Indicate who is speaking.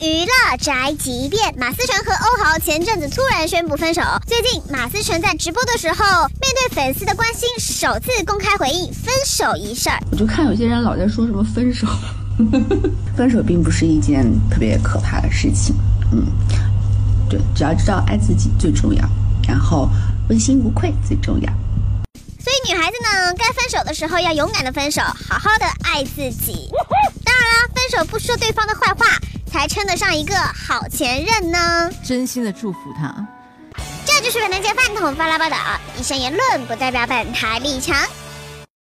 Speaker 1: 娱乐宅急便，马思纯和欧豪前阵子突然宣布分手。最近马思纯在直播的时候，面对粉丝的关心，首次公开回应分手一事儿。
Speaker 2: 我就看有些人老在说什么分手，分手并不是一件特别可怕的事情。嗯，对，只要知道爱自己最重要，然后问心无愧最重要。
Speaker 1: 所以女孩子呢，该分手的时候要勇敢的分手，好好的爱自己。当然啦，分手不说对方的坏话，才称得上一个好前任呢。
Speaker 3: 真心的祝福他。
Speaker 1: 这就是本台饭桶发拉报道，以上言论不代表本台立场。